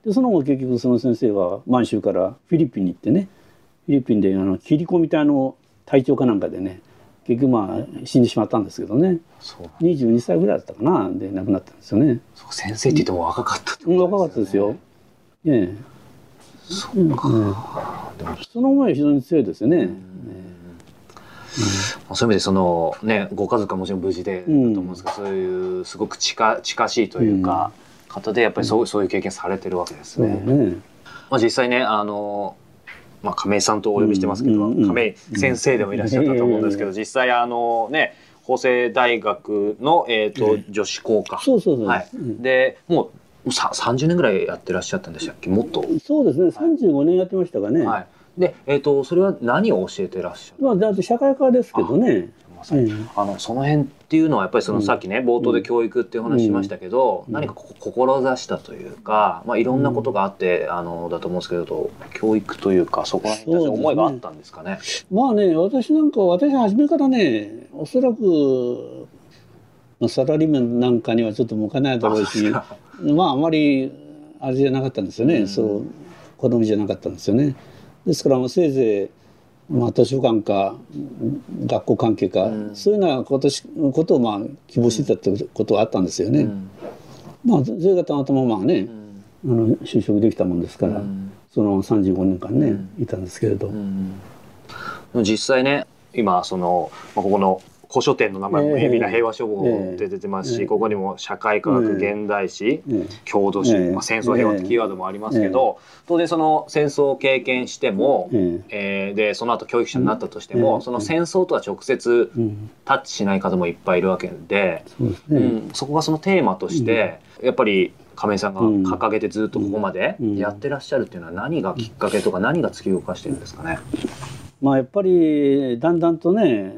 S2: でその後結局その先生は満州からフィリピンに行ってねフィリピンであの切り込み隊の隊長かなんかでね結局まあ死んでしまったんですけどね。22歳ぐらいだったかな。で亡くなったんですよね。
S1: 先生って言っても若かったって
S2: ことですね、若かったですよ。ええ。
S1: そうか、うん、
S2: その思いは非常に強いですよね、うん。
S1: そういう意味でそのねご家族はもちろん無事でだと思うんですけど、そういうすごく近近しいというか、方でやっぱりそう,、そういう経験されてるわけですね。まあ、実際ねあのまあ、亀井さんとお呼びしてますけど、亀井先生でもいらっしゃったと思うんですけど、実際あのね法政大学の、えーと女子校科
S2: そうそうそう、
S1: はい、でもうさ30年ぐらいやってらっしゃったんでしたっけ？もっと。
S2: そうですね。35年やってましたかね、はい、
S1: で、えーと、それは何を教えてらっしゃる？
S2: まあだって社会科ですけどね。
S1: あのその辺っていうのはやっぱりそのさっきね冒頭で教育っていう話しましたけど、何か志したというか、まあ、いろんなことがあって、あのだと思うんですけど教育というかそこら辺に思いがあったんですかね。
S2: まあね私なんか私初めからねおそらくサラリーマンなんかにはちょっと向かないだろうしまああまりあれじゃなかったんですよね、うん、そう好みじゃなかったんですよね。ですからせいぜいまあ、図書館か学校関係か、うん、そういうようなことしことをまあ希望してたってことはあったんですよね。うん、まあそれがたまたままあね、うん、あの就職できたもんですから、その35年間ね、いたんですけれど。
S1: 実際ね今その、まあ、ここの古書店の名前も海老名平和書房って出てますし、ここにも社会科学現代史、郷土史、まあ、戦争平和ってキーワードもありますけど、当然その戦争を経験しても、えー、でその後教育者になったとしても、その戦争とは直接タッチしない方もいっぱいいるわけで、うん。そこがそのテーマとして、やっぱり亀井さんが掲げてずっとここまでやってらっしゃるっていうのは何がきっかけとか何が突き動かしてるんですかね？
S2: まあやっぱりだんだんとね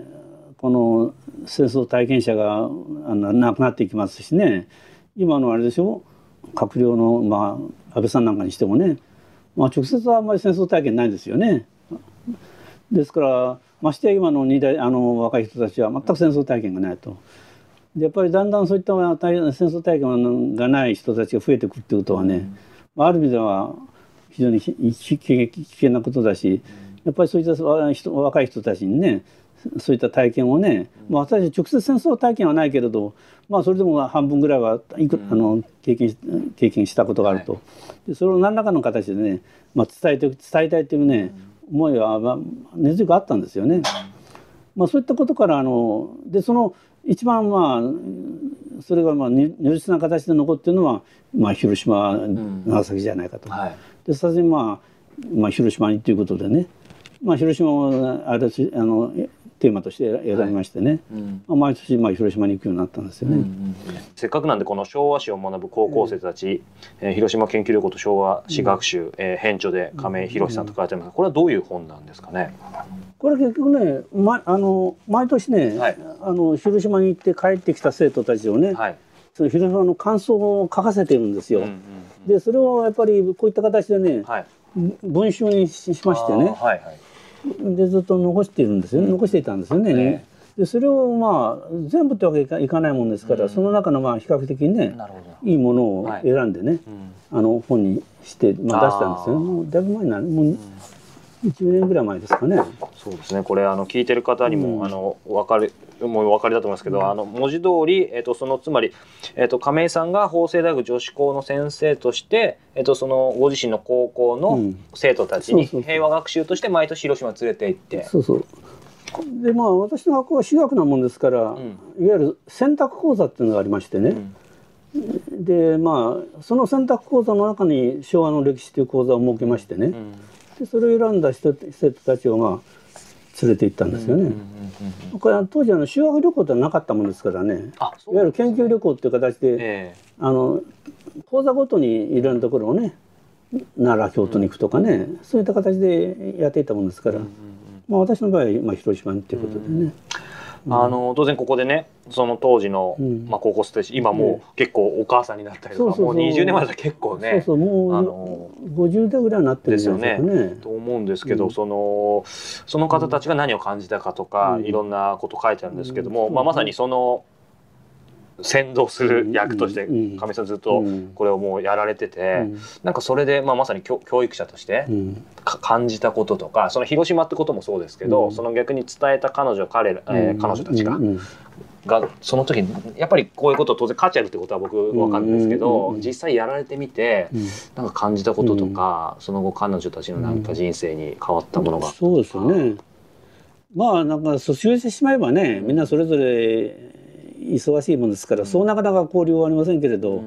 S2: この戦争体験者があの亡くなっていきますしね今のあれでしょ？閣僚の、まあ、安倍さんなんかにしてもね、まあ、直接はあんまり戦争体験ないですよね。ですからましてや今の二代あの若い人たちは全く戦争体験がないと。でやっぱりだんだんそういった戦争体験がない人たちが増えてくるってことはね、うん、ある意味では非常に危険なことだしやっぱりそういった若い人たちにねそういった体験をね、まあ、私直接戦争体験はないけれど、まあ、それでも半分ぐらいはいく、あの経験経験したことがあると、はい、でそれを何らかの形でね、まあ、伝えて伝えたいというね、思いは、まあ、根強くあったんですよね。まあ、そういったことからあのでその一番まあそれがまあ如実な形で残っているのは、まあ、広島長崎じゃないかと。はい、でさすまあ、まあ、広島にということでね。まあ、広島をあれあのテーマとして選びましてね、はいうん、毎年まあ広島に行くようになったんですよね、うんうん、
S1: せっかくなんでこの昭和史を学ぶ高校生たち、えー、広島研究旅行と昭和史学習、うん、えー、編著で亀井宏さんと書いてありますがこれはどういう本なんですかね？
S2: これ結局ね、ま、あの毎年ね、はい、あの広島に行って帰ってきた生徒たちをね、はい、その広島の感想を書かせてるんですよ。うんうんうん、でそれをやっぱりこういった形でね、はい、文集にしましてね、はいはいでずっと残しているんですよ、残していたんですよね。でそれをまあ全部ってわけいかないもんですから、その中のまあ比較的ねいいものを選んでね、あの本にして、まあ、出したんですよ。もうだいぶ前になる。もう10年ぐらい前ですかね。
S1: そうですね。これあの聞いてる方にも、あの分かるもうお分かりだと思いますけど、うん、あの文字通り、えーと、そのつまり、えーと、亀井さんが法政大学女子校の先生として、えーと、そのご自身の高校の生徒たちに平和学習として毎年広島連れて行って。
S2: そうそう。でまあ私の学校は私学なもんですから、うん、いわゆる選択講座っていうのがありましてね、うん、でまあその選択講座の中に昭和の歴史という講座を設けましてね、うん、でそれを選んだ人生徒たちをまあ連れて行ったんですよね。これ当時あの修学旅行ってなかったもんですからね。いわゆる研究旅行っていう形で、えー、あの講座ごとにいろんなところをね奈良京都に行くとかね、うん、そういった形でやっていたもんですから、まあ、私の場合、まあ、広島にっていうことでね。
S1: あの当然ここでねその当時の、まあ、高校生今もう結構お母さんになったりとか、もう20年前だ結構ね
S2: そうそうもうあの50代ぐらいになってるんですよね。
S1: と思うんですけど、そのその方たちが何を感じたかとか、いろんなこと書いてあるんですけども、まあ、まさにその先導する役として上さんずっとこれをもうやられてて、なんかそれで、まあ、まさに教育者として感じたこととかその広島ってこともそうですけど、その逆に伝えた彼女彼,、えー、彼女たちが。がその時にやっぱりこういうこと当然価値あるってことは僕分かるんですけど、実際やられてみて、なんか感じたこととか、その後彼女たちのなんか人生に変わったものが、
S2: そうですよね。まあなんか卒業してしまえばねみんなそれぞれ忙しいものですから、そうなかなか交流はありませんけれど、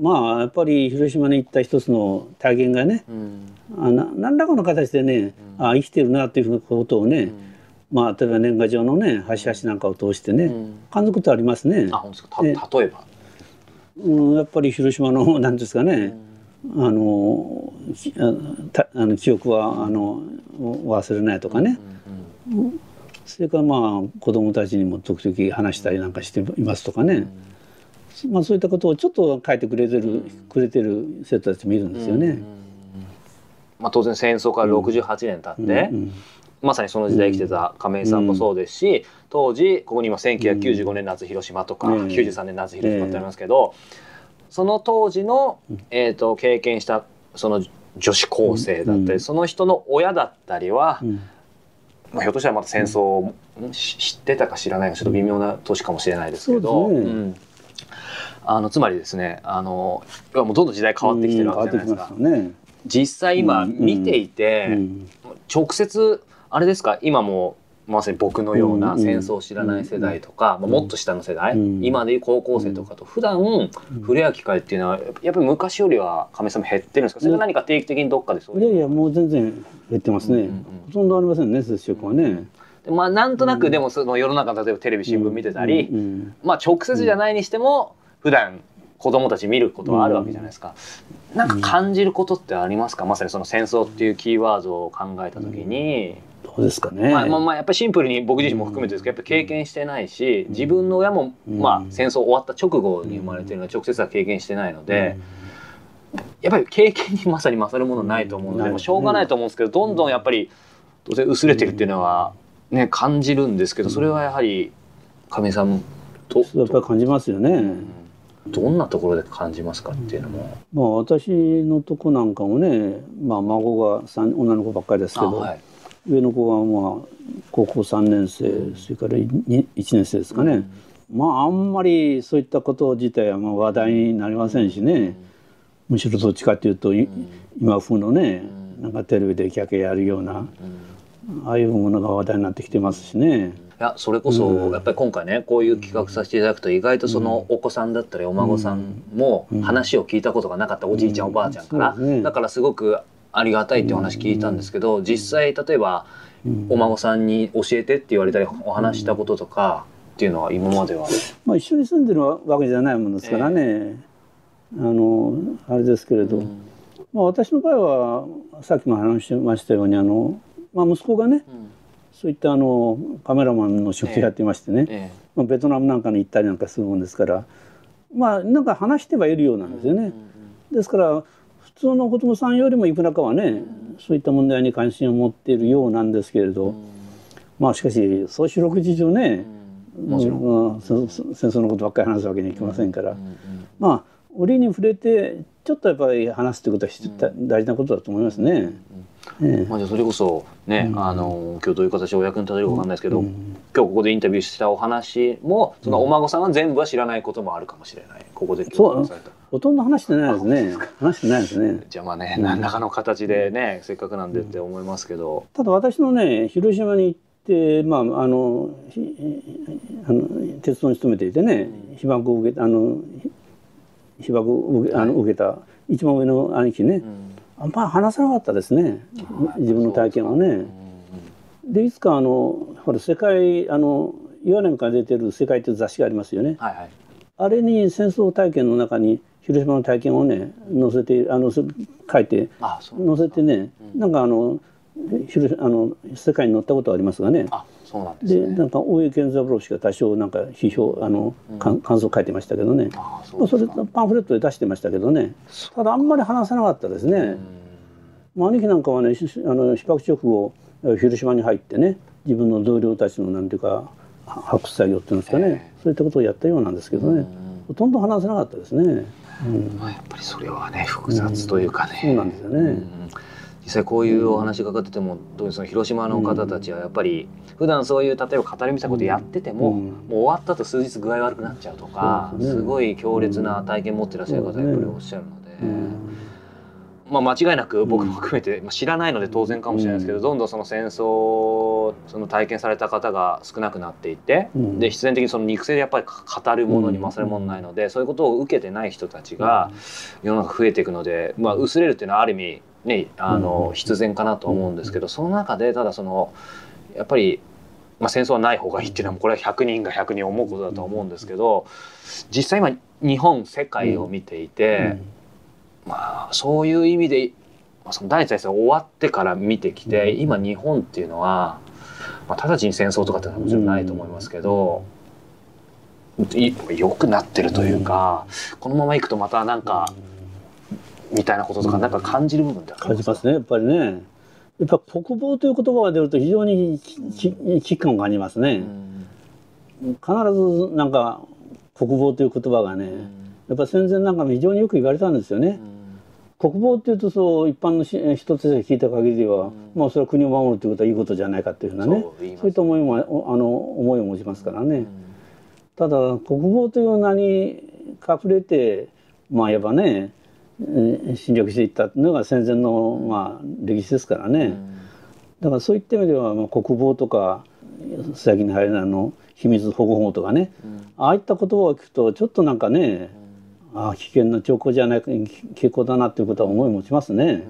S2: まあやっぱり広島に行った一つの体験がね、あな何らかの形でね、あ生きてるなっていうふうなことをね、まあ例えば年賀状のね端々なんかを通してね、感じることありますね。
S1: あ本当ですか。例えば、
S2: うん、やっぱり広島の 何ですかね、あのたあの記憶はあの忘れないとかね、それからまあ子どもたちにも時々話したりなんかしていますとかね、うん、まあ、そういったことをちょっと書いてくれてる、うん、くれてる生徒たちもいるんですよね。
S1: まあ、当然戦争から68年経って、まさにその時代生きてた亀井さんもそうですし、当時ここに今1995年夏広島とか、うん、93年夏広島ってありますけど、その当時の、えーと、経験したその女子高生だったり、その人の親だったりは、まあ、ひょっとしたらまた戦争を知ってたか知らないかちょっと微妙な年かもしれないですけど、ね。うん、あのつまりですねあのもうどんどん時代変わってきてるわけじゃないですか。ね、実際今見ていて、直接あれですか？今もまさに僕のような戦争を知らない世代とか、まあ、もっと下の世代、今でいう高校生とかと普段触れ合う機会っていうのはやっぱり昔よりは亀さんも減ってるんですか？それは何か定期的にどっかでそう
S2: いやいやもう全然減ってますね、ほとんどありませんね接触はね。
S1: まあなんとなくでもその世の中例えばテレビ新聞見てたり、まあ直接じゃないにしても普段子供たち見ることはあるわけじゃないですか。なんか感じることってありますか？まさにその戦争っていうキーワードを考えた時に。
S2: そうですかね。
S1: まあ、まあ、まあ、やっぱりシンプルに僕自身も含めてですけど、やっぱ経験してないし、自分の親も、まあ、戦争終わった直後に生まれてるのは直接は経験してないので。やっぱり経験にまさに勝るものないと思うので、もしょうがないと思うんですけど、どんどんやっぱり。当然薄れてるっていうのは、ね、感じるんですけど、それはやはり。亀井さん
S2: と。やっぱり感じますよね。
S1: どんなところで感じますかっていうのも。
S2: まあ、私のとこなんかもね、まあ、孫が三女の子ばっかりですけど。はい上の子がまあ高校3年生それから1年生ですかね、まああんまりそういったこと自体はまあ話題になりませんしね、むしろどっちかというと、今風のね、なんかテレビでキャキャやるような、ああいうものが話題になってきてますしね。
S1: いやそれこそやっぱり今回ねこういう企画させていただくと意外とそのお子さんだったりお孫さんも話を聞いたことがなかったおじいちゃんおばあちゃんから。だからすごくありがたいってお話聞いたんですけど実際例えばお孫さんに教えてって言われたりお話したこととかっていうのは今までは、
S2: まあ、一緒に住んでるわけじゃないものですからね、えー、あのあれですけれど、まあ、私の場合はさっきも話しましたようにあの、まあ、息子がね、そういったあのカメラマンの仕事やってましてね、ええ、まあ、ベトナムなんかに行ったりなんかするもんですから。まあなんか話してはいるようなんですよね。ですから普通の子供さんよりもいくらかはね、そういった問題に関心を持っているようなんですけれど、まあしかしそう四六時中ね、もちろん、戦争のことばっかり話すわけにはいきませんから、まあ折に触れてちょっとやっぱり話すということは大事なことだと思いますね。
S1: ええ、まあ、じゃそれこそね、うん、あの今日どういう形でお役に立てるかわかんないですけど、うん、今日ここでインタビューしたお話もそのお孫さんは全部は知らないこともあるかもしれない。ここで
S2: そうほとんど話してないですね。話してないですね。
S1: じゃあまあね、何らかの形でねせっかくなんでって思いますけど、
S2: ただ私のね広島に行ってまああのあの鉄道に勤めていてね被爆を受けあの被爆を受け,、あの受けた一番上の兄貴ね、あんまり話さなかったですね。自分の体験をね。でいつかあのほら世界あの岩年から出てる「世界」という雑誌がありますよね。はいはい、あれに戦争体験の中に広島の体験をね載せてあの書いて載せてね、うん、なんかあの広あの世界に載ったことはありますがね。
S1: そうなんです、ね、
S2: でなんか大江健三郎氏が多少なんか批評あの、うん、感想書いてましたけどね。そそれパンフレットで出してましたけどね。ただあんまり話さなかったですね。まあ、兄貴なんかはねあの被爆直後広島に入ってね自分の同僚たちのなんていうか発掘作業っていうんですかね、そういったことをやったようなんですけどね、ほとんど話せなかったですね。
S1: うん、まあ、やっぱりそれはね複雑というかね、
S2: そうなんですよね。
S1: 実際こういうお話がかってても、どうその広島の方たちはやっぱり普段そういう例えば語りみたいなことやってても、もう終わった後数日具合悪くなっちゃうとかすごい強烈な体験持ってらっしゃる方やっぱりおっしゃるので。まあ、間違いなく僕も含めて、まあ、知らないので当然かもしれないですけど、どんどんその戦争その体験された方が少なくなっていって、で必然的にその肉声でやっぱり語るものに勝るものないので、そういうことを受けてない人たちが世の中増えていくので、まあ、薄れるっていうのはある意味、ね、あの必然かなと思うんですけどその中でただそのやっぱりまあ、戦争はない方がいいっていうのはこれは100人が100人思うことだと思うんですけど実際今日本世界を見ていて、まあそういう意味でその第一次大戦終わってから見てきて、今日本っていうのは、まあ、直ちに戦争とかってのはもちろんないと思いますけど、良くなってるというか、このままいくとまたなんか、みたいなこととかなんか感じる部分って
S2: 感じますねやっぱりね。やっぱ国防という言葉が出ると非常に危機感がありますね。必ずなんか国防という言葉がね、やっぱ戦前なんかも非常によく言われたんですよね。国防っていうとそう一般の人として聞いた限りでは、うん、まあそれは国を守るということはいいことじゃないかっていうふうなねそういった思いもあの思いを持ちますからね、うん、ただ国防という名に隠れてまあいわばね侵略していったのが戦前のまあ歴史ですからね、うん、だからそういった意味では、まあ、国防とか最近の入るあの秘密保護法とかね、ああいった言葉を聞くとちょっとなんかね、あ危険な兆候じゃない傾向だなということは思い持ちますね。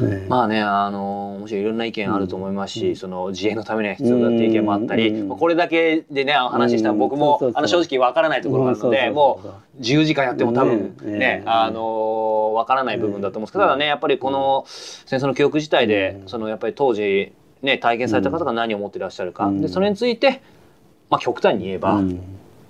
S1: ね、まあねあのもちろんいろんな意見あると思いますし、うん、その自衛のためには必要だっていう意見もあったり、うん、これだけでねお話ししたら僕も、あの正直わからないところがあるので、もう自由時間やっても多分ね、ねあのわからない部分だと思うんですけど、ただねやっぱりこの戦争の記憶自体で、そのやっぱり当時ね体験された方が何を思っていらっしゃるか、でそれについて、まあ、極端に言えば、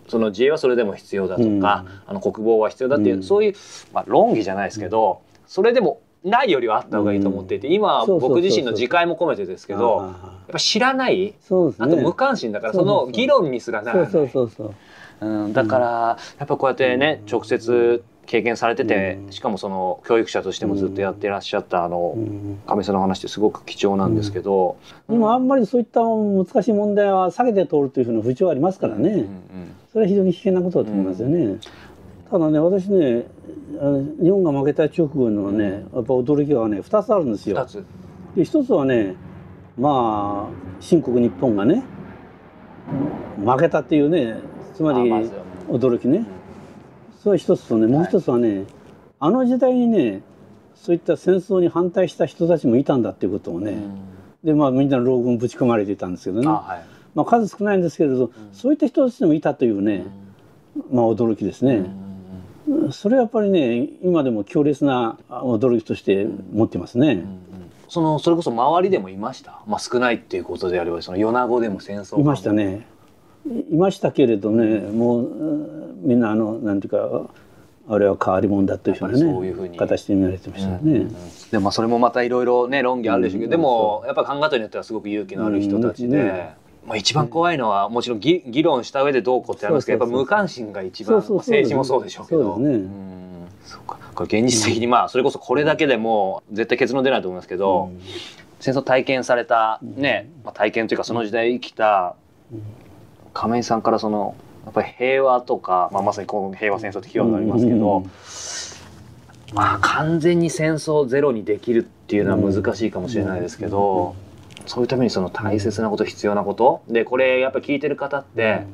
S1: その自衛はそれでも必要だとか、うん、あの国防は必要だっていう、うん、そういう、まあ、論議じゃないですけど、それでもないよりはあった方がいいと思っていて、今僕自身の自戒も込めてですけどやっぱ知らない、ね、あと無関心だからその議論にすらならない。だからやっぱこうやってね直接経験されてて、
S2: うん。
S1: しかもその教育者としてもずっとやってらっしゃったあの
S2: うん。
S1: 亀井さんの話ってすごく貴重なんですけど、
S2: 今あんまりそういった難しい問題は避けて通るというふうな風潮がありますからね、
S1: うんうん
S2: それは非常に危険なことだと思いますよね。ただね私ねあの日本が負けた直後のねやっぱ驚きがね2つあるんですよ。で1つはねまあ新国日本がね負けたっていうねつまり驚きね。それは一つとねもう一つはね、あの時代にねそういった戦争に反対した人たちもいたんだっていうことをね、
S1: うん。
S2: でまあみんな牢軍ぶち込まれていたんですけどね。
S1: あはい
S2: まあ、数少ないんですけれど、そういった人たちもいたというね、まあ、驚きですね、それはやっぱりね今でも強烈な驚きとして持ってますね、
S1: そのそれこそ周りでもいました、まあ、少ないっていうことであればその米子でも戦争
S2: いましたね。いましたけれどねもううんみんなあのなんていうかあれは変わり者だというふうな
S1: やっぱりそういうふうに。
S2: ね形で見られてましたね、
S1: うんでもまあそれもまたいろいろね論議あるでしょうけど、
S2: うん。
S1: でもやっぱ考え方によってはすごく勇気のある人たちで、
S2: うん。ね
S1: まあ、一番怖いのはもちろん議議論した上でどうこうってありますけどやっぱ無関心が一番政治もそうでしょうけど。
S2: そう
S1: か。これ現実的にまあそれこそこれだけでも絶対結論出ないと思いますけど、戦争体験されたね、まあ、体験というかその時代生きた亀井さんからそのやっぱり平和とか、まあ、まさにこの平和戦争ってキーワードがありますけど、
S2: うん。
S1: まあ完全に戦争をゼロにできるっていうのは難しいかもしれないですけど、そういうためにその大切なこと必要なこと。でこれやっぱり聞いてる方って、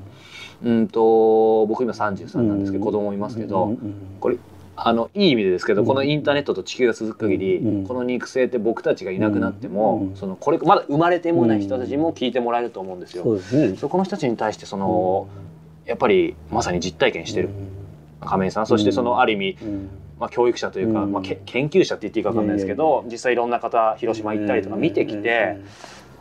S1: うん。と僕今33なんですけど、子供いますけど、
S2: うん。うん。
S1: これあのいい意味でですけど、
S2: うん。
S1: このインターネットと地球が続く限り、
S2: うん。
S1: この肉声って僕たちがいなくなっても、
S2: うん。
S1: そのこれまだ生まれてもない人たちも聞いてもらえると思うんですよ。
S2: そうですね。
S1: そこの人たちに対してその、やっぱりまさに実体験してる。亀井さん。そしてそのある意味、
S2: うん
S1: まあ、教育者というか、
S2: うん。
S1: まあ、け研究者って言っていいか分かんないですけど実際いろんな方広島行ったりとか見てきて、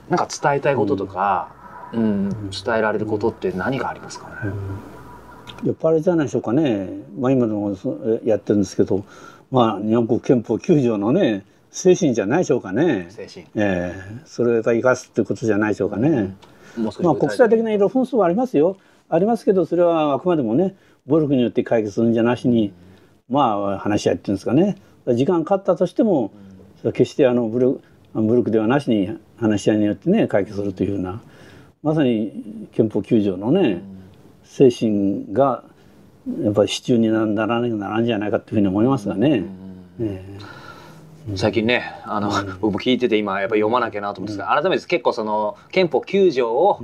S1: なんか伝えたいこととか、うん伝えられることって何がありますか？ね、
S2: やっぱあれじゃないでしょうかね、まあ、今でもそやってるんですけど、まあ、日本国憲法9条のね精神じゃないでしょうかね、
S1: 精神。
S2: ええ。それが生かすっていうことじゃないでしょうかね。
S1: もう少し
S2: まあ、国際的ないろいろ紛争はありますよ。ありますけどそれはあくまでもね暴力によって解決するんじゃなしにまあ話し合いっていうんですかね。時間かかったとしても決してあの武力武力ではなしに話し合いによってね解決するというようなまさに憲法9条のね精神がやっぱり支柱にならなきゃならんじゃないかというふうに思いますがね。え
S1: 最近ねあの、僕も聞いてて今やっぱり読まなきゃなと思うんですが、改めて結構その憲法9条を、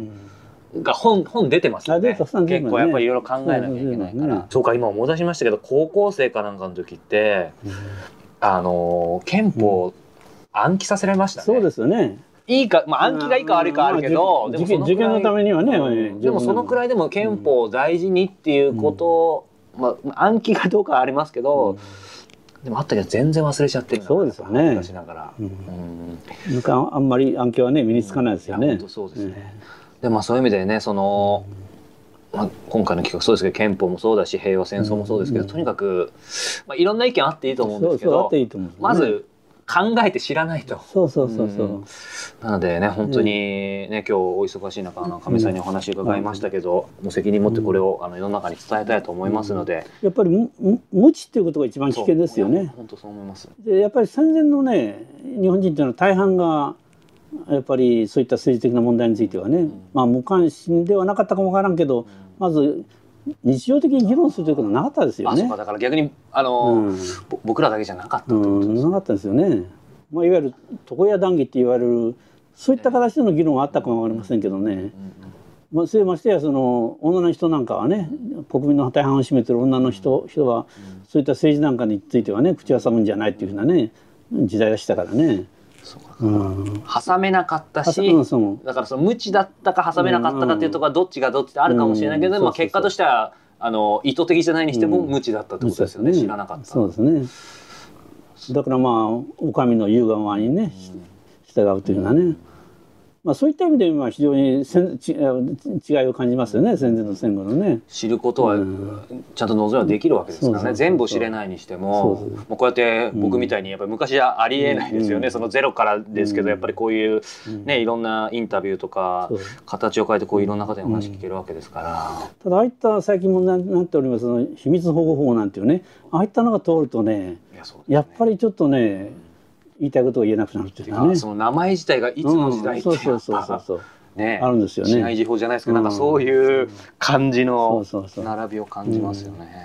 S1: が本本出てますよね。
S2: ね。
S1: 結構やっぱりいろいろ考えなきゃいけないから、
S2: うん
S1: そうか今思い出しましたけど高校生かなんかの時って、あの憲法暗記させられましたね、
S2: そうですよね。
S1: いいか、まあ、暗記がいいか悪いかはあるけど、
S2: まあ
S1: でも
S2: 受験のためにはね
S1: うん。でもそのくらいでも憲法を大事にっていうことを、まあ、暗記がどうかはありますけど、でもあったけど全然忘れちゃってるな。
S2: そうですよね。
S1: 恥ずかしながら、
S2: うん。
S1: うん。
S2: あんまり暗記はね身につかないですよね。
S1: そうですね、でまあそういう意味でねその、まあ、今回の企画そうですけど憲法もそうだし平和戦争もそうですけど、
S2: うん
S1: とにかく、まあ、いろんな意見あっていいと思うんですけどまず考えて知らないと。
S2: そうそうそうそう。
S1: うんなのでね本当にね、今日お忙しい中あの亀井さんにお話伺いましたけど、もう責任持ってこれをあの世の中に伝えたいと思いますので、
S2: やっぱりむむ無知っていうことが一番危険ですよね。
S1: 本当そう思います。
S2: でやっぱり戦前のね日本人っていうのは大半がやっぱりそういった政治的な問題についてはね、まあ無関心ではなかったかもわからんけど、まず日常的に議論するということはなかったですよね。
S1: だから逆にあの、
S2: うん。
S1: ぼ僕らだけじゃなかった
S2: なかったですよね。まあ、いわゆる床屋談義って言われるそういった形での議論はあったかもわかりませんけどね、まあ、それましてやその女の人なんかはね国民の大半を占めてる女の人人はそういった政治なんかについてはね口を挟むんじゃないっていうふうなね時代でしたからね。
S1: 挟めなかったし、だからその無知だったか挟めなかったかっていうところはどっちがどっちってあるかもしれないけど、まあ、結果としてはあの意図的じゃないにしても
S2: うん。
S1: 無知だったってことですよね、知らなかった。
S2: そうですね。だからまあお上の言うがままにね従うというようなねまあ、そういった意味でまあ非常にせんち違いを感じますよね戦前と戦後のね。
S1: 知ることはちゃんと望みはできるわけですからね。全部知れないにしても
S2: そうそう
S1: もうこうやって僕みたいにやっぱり昔はありえないですよね、
S2: うん。
S1: そのゼロからですけど、
S2: うん。
S1: やっぱりこういう
S2: うん。
S1: ねいろんなインタビューとか形を変えてこういろんな方にお話聞けるわけですから、
S2: ただああいった最近もななっておりますその秘密保護法なんていうね。ああいったのが通るとね。
S1: や
S2: っぱりちょっとね言いたいことを言えなくなるっていうかね。
S1: あその名前自体がいつの時代って
S2: うんそうそうそうそう
S1: ね
S2: あるんですよね
S1: 市内時報じゃないですけど、
S2: うん
S1: なんかそういう感じ
S2: そ
S1: の。並びを感じますよね。
S2: ね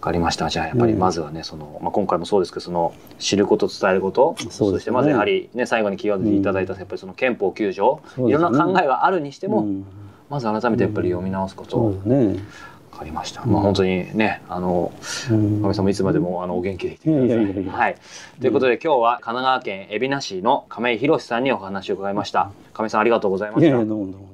S1: わかりました。じゃあやっぱりまずはね、そのまあ今回もそうですけど、その知ること伝えること、
S2: そうですね
S1: そしてまずやはりね最後にキーワードでいただいたやっぱりその憲法9条、いろんな考えがあるにしても、
S2: うん
S1: まず改めてやっぱり読み直すこと、わ
S2: そうね。
S1: かりました。
S2: うん
S1: まあ本当にねあの
S2: うん
S1: 亀さんもいつまでもあのお元気でいてください。はい。ということで今日は神奈川県海老名市の亀井博さんにお話を伺いました。亀井さんありがとうございました
S2: いやいや。どうもどうも。